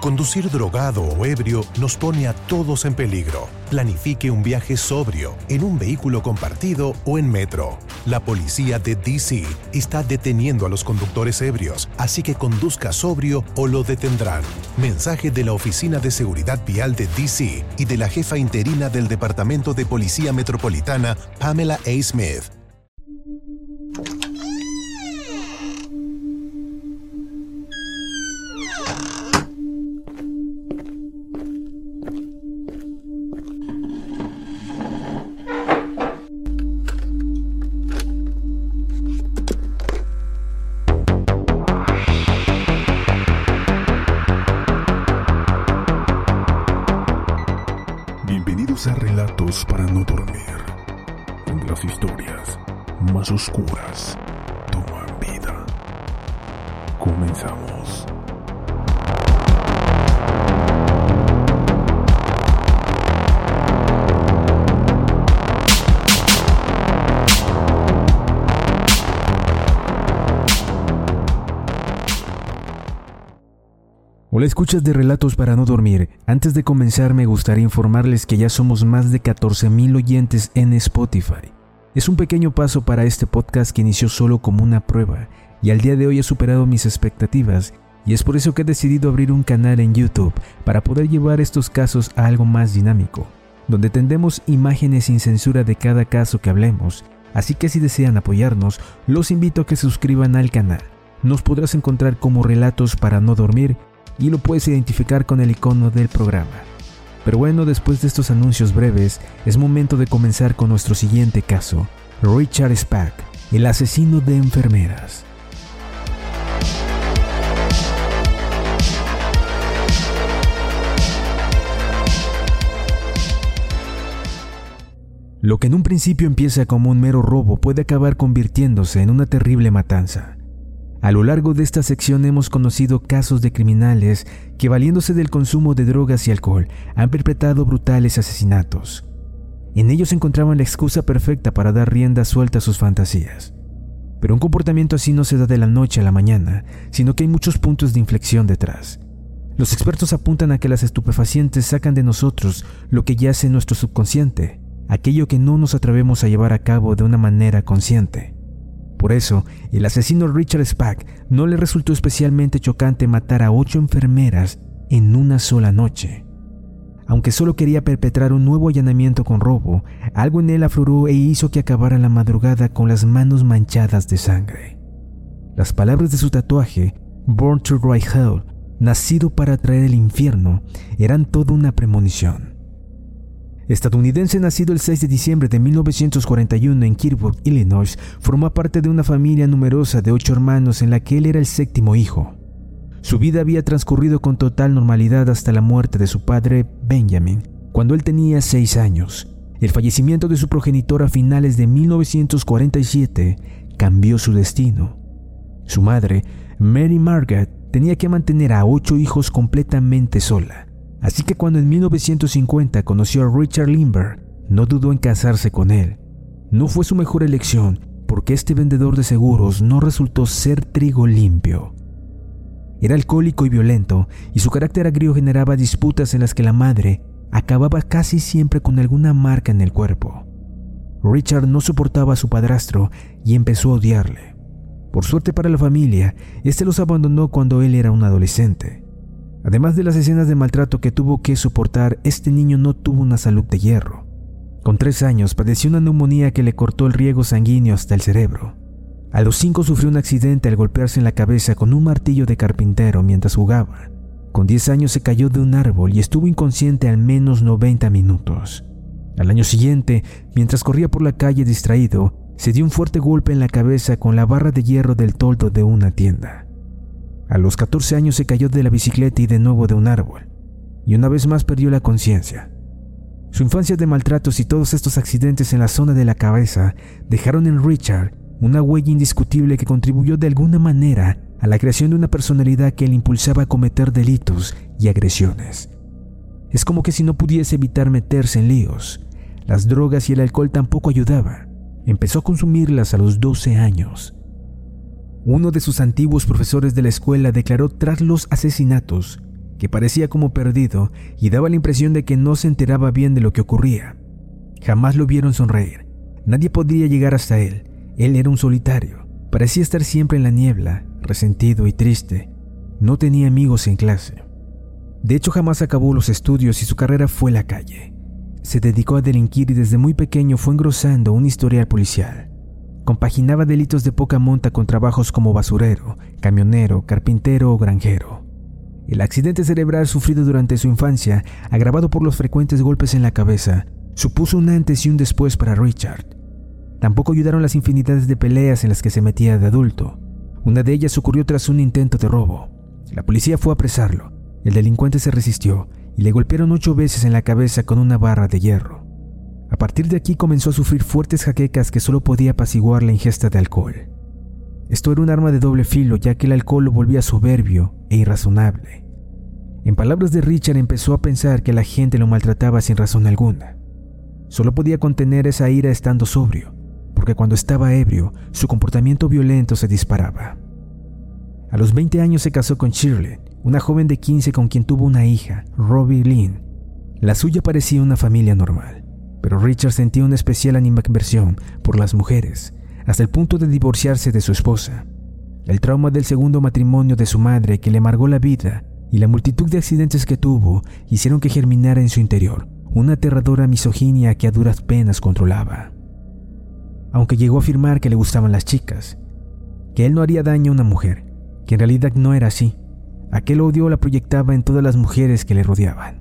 Conducir drogado o ebrio nos pone a todos en peligro. Planifique un viaje sobrio, en un vehículo compartido o en metro. La policía de DC está deteniendo a los conductores ebrios, así que conduzca sobrio o lo detendrán. Mensaje de la Oficina de Seguridad Vial de DC y de la jefa interina del Departamento de Policía Metropolitana, Pamela A. Smith. Oscuras toman vida. Comenzamos. Hola escuchas de Relatos para no dormir. Antes de comenzar me gustaría informarles que ya somos más de 14.000 oyentes en Spotify. Es un pequeño paso para este podcast que inició solo como una prueba y al día de hoy ha superado mis expectativas y es por eso que he decidido abrir un canal en YouTube para poder llevar estos casos a algo más dinámico, donde tendremos imágenes sin censura de cada caso que hablemos, así que si desean apoyarnos, los invito a que se suscriban al canal. Nos podrás encontrar como Relatos para no dormir y lo puedes identificar con el icono del programa. Pero bueno, después de estos anuncios breves, es momento de comenzar con nuestro siguiente caso, Richard Spack, el asesino de enfermeras. Lo que en un principio empieza como un mero robo puede acabar convirtiéndose en una terrible matanza. A lo largo de esta sección hemos conocido casos de criminales que valiéndose del consumo de drogas y alcohol han perpetrado brutales asesinatos. En ellos encontraban la excusa perfecta para dar rienda suelta a sus fantasías. Pero un comportamiento así no se da de la noche a la mañana, sino que hay muchos puntos de inflexión detrás. Los expertos apuntan a que las estupefacientes sacan de nosotros lo que yace en nuestro subconsciente, aquello que no nos atrevemos a llevar a cabo de una manera consciente. Por eso, el asesino Richard Spack no le resultó especialmente chocante matar a ocho enfermeras en una sola noche. Aunque solo quería perpetrar un nuevo allanamiento con robo, algo en él afloró e hizo que acabara la madrugada con las manos manchadas de sangre. Las palabras de su tatuaje, Born to Ride Hell, nacido para traer el infierno, eran toda una premonición. Estadounidense nacido el 6 de diciembre de 1941 en Kirkwood, Illinois, formó parte de una familia numerosa de ocho hermanos en la que él era el séptimo hijo. Su vida había transcurrido con total normalidad hasta la muerte de su padre, Benjamin, cuando él tenía seis años. El fallecimiento de su progenitor a finales de 1947 cambió su destino. Su madre, Mary Margaret, tenía que mantener a ocho hijos completamente sola. Así que cuando en 1950 conoció a Richard Lindbergh, no dudó en casarse con él. No fue su mejor elección porque este vendedor de seguros no resultó ser trigo limpio. Era alcohólico y violento, y su carácter agrio generaba disputas en las que la madre acababa casi siempre con alguna marca en el cuerpo. Richard no soportaba a su padrastro y empezó a odiarle. Por suerte para la familia, este los abandonó cuando él era un adolescente. Además de las escenas de maltrato que tuvo que soportar, este niño no tuvo una salud de hierro. Con tres años padeció una neumonía que le cortó el riego sanguíneo hasta el cerebro. A los cinco sufrió un accidente al golpearse en la cabeza con un martillo de carpintero mientras jugaba. Con 10 años se cayó de un árbol y estuvo inconsciente al menos 90 minutos. Al año siguiente, mientras corría por la calle distraído, se dio un fuerte golpe en la cabeza con la barra de hierro del toldo de una tienda. A los 14 años se cayó de la bicicleta y de nuevo de un árbol, y una vez más perdió la conciencia. Su infancia de maltratos y todos estos accidentes en la zona de la cabeza dejaron en Richard una huella indiscutible que contribuyó de alguna manera a la creación de una personalidad que le impulsaba a cometer delitos y agresiones. Es como que si no pudiese evitar meterse en líos, las drogas y el alcohol tampoco ayudaban. Empezó a consumirlas a los 12 años. Uno de sus antiguos profesores de la escuela declaró tras los asesinatos que parecía como perdido y daba la impresión de que no se enteraba bien de lo que ocurría. Jamás lo vieron sonreír. Nadie podía llegar hasta él. Él era un solitario. Parecía estar siempre en la niebla, resentido y triste. No tenía amigos en clase. De hecho, jamás acabó los estudios y su carrera fue la calle. Se dedicó a delinquir y desde muy pequeño fue engrosando un historial policial. Compaginaba delitos de poca monta con trabajos como basurero, camionero, carpintero o granjero. El accidente cerebral sufrido durante su infancia, agravado por los frecuentes golpes en la cabeza, supuso un antes y un después para Richard. Tampoco ayudaron las infinidades de peleas en las que se metía de adulto. Una de ellas ocurrió tras un intento de robo. La policía fue a apresarlo. El delincuente se resistió y le golpearon ocho veces en la cabeza con una barra de hierro. A partir de aquí comenzó a sufrir fuertes jaquecas que solo podía apaciguar la ingesta de alcohol. Esto era un arma de doble filo ya que el alcohol lo volvía soberbio e irrazonable. En palabras de Richard empezó a pensar que la gente lo maltrataba sin razón alguna. Solo podía contener esa ira estando sobrio porque cuando estaba ebrio, su comportamiento violento se disparaba. A los 20 años se casó con Shirley, una joven de 15 con quien tuvo una hija, Robbie Lynn. La suya parecía una familia normal, pero Richard sentía una especial animadversión por las mujeres, hasta el punto de divorciarse de su esposa. El trauma del segundo matrimonio de su madre que le amargó la vida y la multitud de accidentes que tuvo hicieron que germinara en su interior una aterradora misoginia que a duras penas controlaba aunque llegó a afirmar que le gustaban las chicas, que él no haría daño a una mujer, que en realidad no era así. Aquel odio la proyectaba en todas las mujeres que le rodeaban.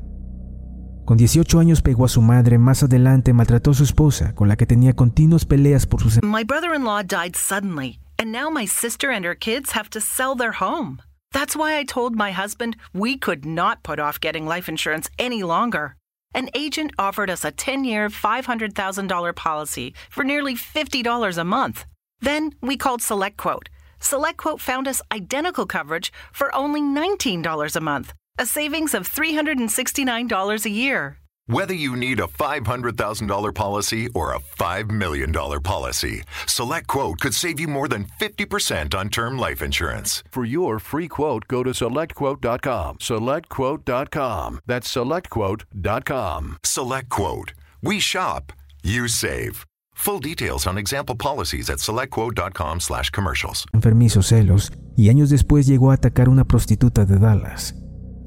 Con 18 años pegó a su madre, más adelante maltrató a su esposa, con la que tenía continuas peleas por sus... My brother-in-law died suddenly, and now my sister and her kids have to sell their home. That's why I told my husband we could not put off getting life insurance any longer. an agent offered us a 10 year, $500,000 policy for nearly $50 a month. Then we called SelectQuote. SelectQuote found us identical coverage for only $19 a month, a savings of $369 a year. Whether you need a $500,000 policy or a $5 million policy, SelectQuote could save you more than 50% on term life insurance. For your free quote, go to selectquote.com. SelectQuote.com. That's selectquote.com. SelectQuote. We shop, you save. Full details on example policies at selectquote.com slash commercials. Enfermizos celos, y años después llegó a atacar una prostituta de Dallas.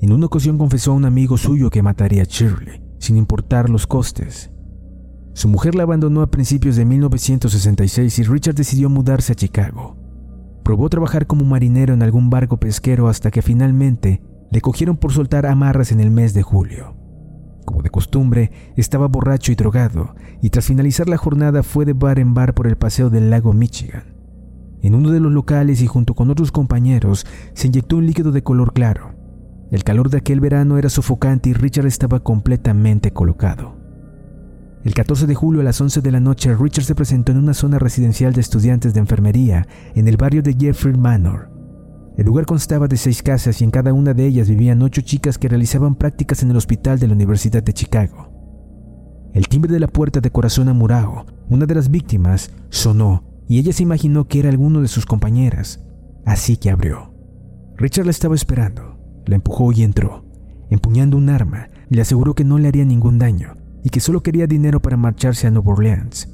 En una ocasión confesó a un amigo suyo que mataría a Shirley. sin importar los costes. Su mujer la abandonó a principios de 1966 y Richard decidió mudarse a Chicago. Probó trabajar como marinero en algún barco pesquero hasta que finalmente le cogieron por soltar amarras en el mes de julio. Como de costumbre, estaba borracho y drogado, y tras finalizar la jornada fue de bar en bar por el paseo del lago Michigan. En uno de los locales y junto con otros compañeros se inyectó un líquido de color claro. El calor de aquel verano era sofocante y Richard estaba completamente colocado. El 14 de julio a las 11 de la noche, Richard se presentó en una zona residencial de estudiantes de enfermería en el barrio de Jeffrey Manor. El lugar constaba de seis casas y en cada una de ellas vivían ocho chicas que realizaban prácticas en el hospital de la Universidad de Chicago. El timbre de la puerta de Corazón Amurao, una de las víctimas, sonó y ella se imaginó que era alguno de sus compañeras, así que abrió. Richard la estaba esperando, la empujó y entró. Empuñando un arma, le aseguró que no le haría ningún daño y que solo quería dinero para marcharse a Nueva Orleans.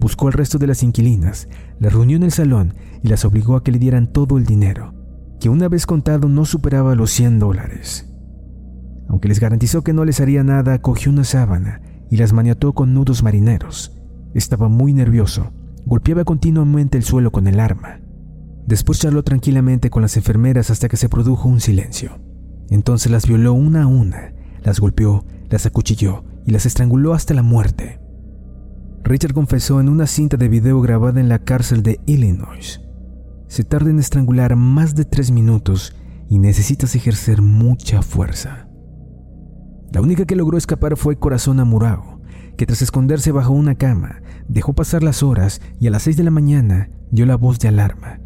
Buscó al resto de las inquilinas, las reunió en el salón y las obligó a que le dieran todo el dinero, que una vez contado no superaba los 100 dólares. Aunque les garantizó que no les haría nada, cogió una sábana y las maniató con nudos marineros. Estaba muy nervioso, golpeaba continuamente el suelo con el arma. Después charló tranquilamente con las enfermeras hasta que se produjo un silencio. Entonces las violó una a una, las golpeó, las acuchilló y las estranguló hasta la muerte. Richard confesó en una cinta de video grabada en la cárcel de Illinois. Se tarda en estrangular más de tres minutos y necesitas ejercer mucha fuerza. La única que logró escapar fue Corazón Amurao, que tras esconderse bajo una cama, dejó pasar las horas y a las seis de la mañana dio la voz de alarma.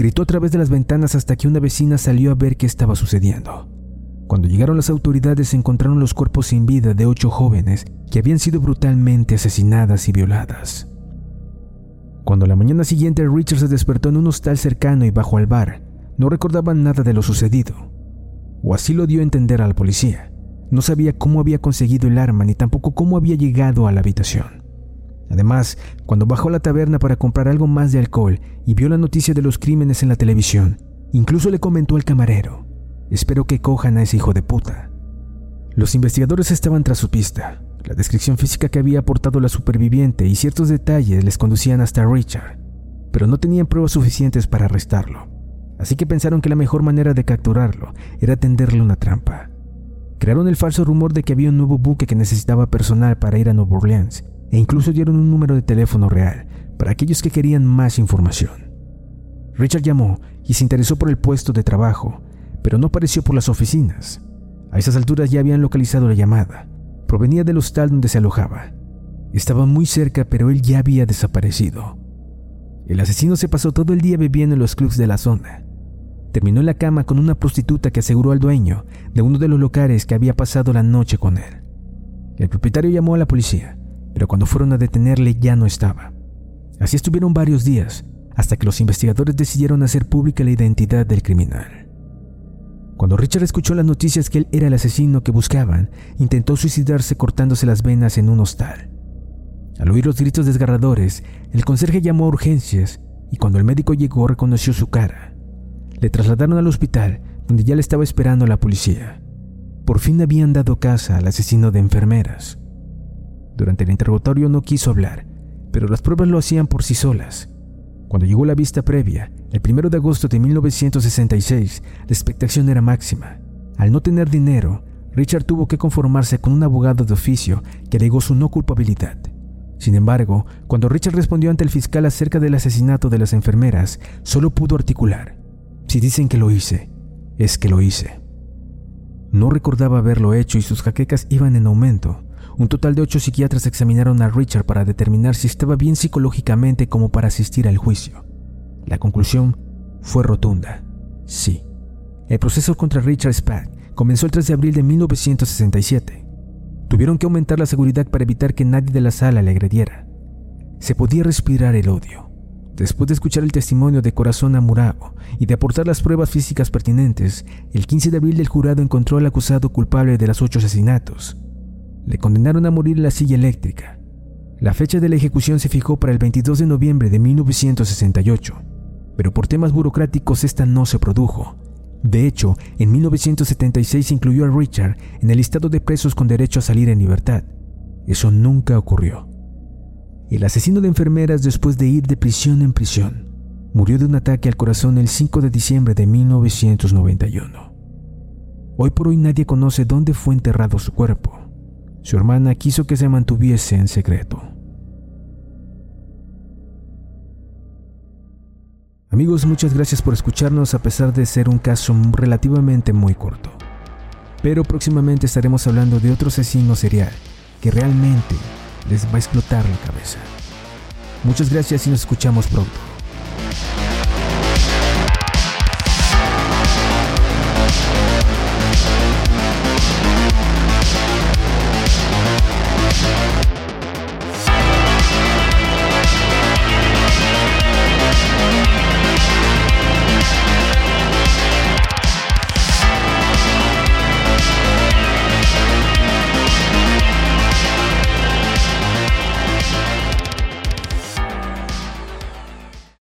Gritó a través de las ventanas hasta que una vecina salió a ver qué estaba sucediendo. Cuando llegaron las autoridades encontraron los cuerpos sin vida de ocho jóvenes que habían sido brutalmente asesinadas y violadas. Cuando la mañana siguiente Richard se despertó en un hostal cercano y bajó al bar, no recordaba nada de lo sucedido, o así lo dio a entender a la policía. No sabía cómo había conseguido el arma ni tampoco cómo había llegado a la habitación. Además, cuando bajó a la taberna para comprar algo más de alcohol y vio la noticia de los crímenes en la televisión, incluso le comentó al camarero Espero que cojan a ese hijo de puta. Los investigadores estaban tras su pista. La descripción física que había aportado la superviviente y ciertos detalles les conducían hasta Richard, pero no tenían pruebas suficientes para arrestarlo. Así que pensaron que la mejor manera de capturarlo era tenderle una trampa. Crearon el falso rumor de que había un nuevo buque que necesitaba personal para ir a Nueva Orleans e incluso dieron un número de teléfono real para aquellos que querían más información. Richard llamó y se interesó por el puesto de trabajo, pero no apareció por las oficinas. A esas alturas ya habían localizado la llamada. Provenía del hostal donde se alojaba. Estaba muy cerca, pero él ya había desaparecido. El asesino se pasó todo el día bebiendo en los clubs de la zona. Terminó en la cama con una prostituta que aseguró al dueño de uno de los locales que había pasado la noche con él. El propietario llamó a la policía, pero cuando fueron a detenerle ya no estaba. Así estuvieron varios días, hasta que los investigadores decidieron hacer pública la identidad del criminal. Cuando Richard escuchó las noticias que él era el asesino que buscaban, intentó suicidarse cortándose las venas en un hostal. Al oír los gritos desgarradores, el conserje llamó a urgencias y cuando el médico llegó reconoció su cara. Le trasladaron al hospital, donde ya le estaba esperando la policía. Por fin habían dado casa al asesino de enfermeras. Durante el interrogatorio no quiso hablar, pero las pruebas lo hacían por sí solas. Cuando llegó la vista previa, el 1 de agosto de 1966, la expectación era máxima. Al no tener dinero, Richard tuvo que conformarse con un abogado de oficio que alegó su no culpabilidad. Sin embargo, cuando Richard respondió ante el fiscal acerca del asesinato de las enfermeras, solo pudo articular, si dicen que lo hice, es que lo hice. No recordaba haberlo hecho y sus jaquecas iban en aumento, un total de ocho psiquiatras examinaron a Richard para determinar si estaba bien psicológicamente como para asistir al juicio. La conclusión fue rotunda. Sí. El proceso contra Richard Spack comenzó el 3 de abril de 1967. Tuvieron que aumentar la seguridad para evitar que nadie de la sala le agrediera. Se podía respirar el odio. Después de escuchar el testimonio de Corazón Amurao y de aportar las pruebas físicas pertinentes, el 15 de abril el jurado encontró al acusado culpable de los ocho asesinatos le condenaron a morir en la silla eléctrica. La fecha de la ejecución se fijó para el 22 de noviembre de 1968, pero por temas burocráticos esta no se produjo. De hecho, en 1976 incluyó a Richard en el listado de presos con derecho a salir en libertad. Eso nunca ocurrió. El asesino de enfermeras, después de ir de prisión en prisión, murió de un ataque al corazón el 5 de diciembre de 1991. Hoy por hoy nadie conoce dónde fue enterrado su cuerpo. Su hermana quiso que se mantuviese en secreto. Amigos, muchas gracias por escucharnos a pesar de ser un caso relativamente muy corto. Pero próximamente estaremos hablando de otro asesino serial que realmente les va a explotar la cabeza. Muchas gracias y nos escuchamos pronto.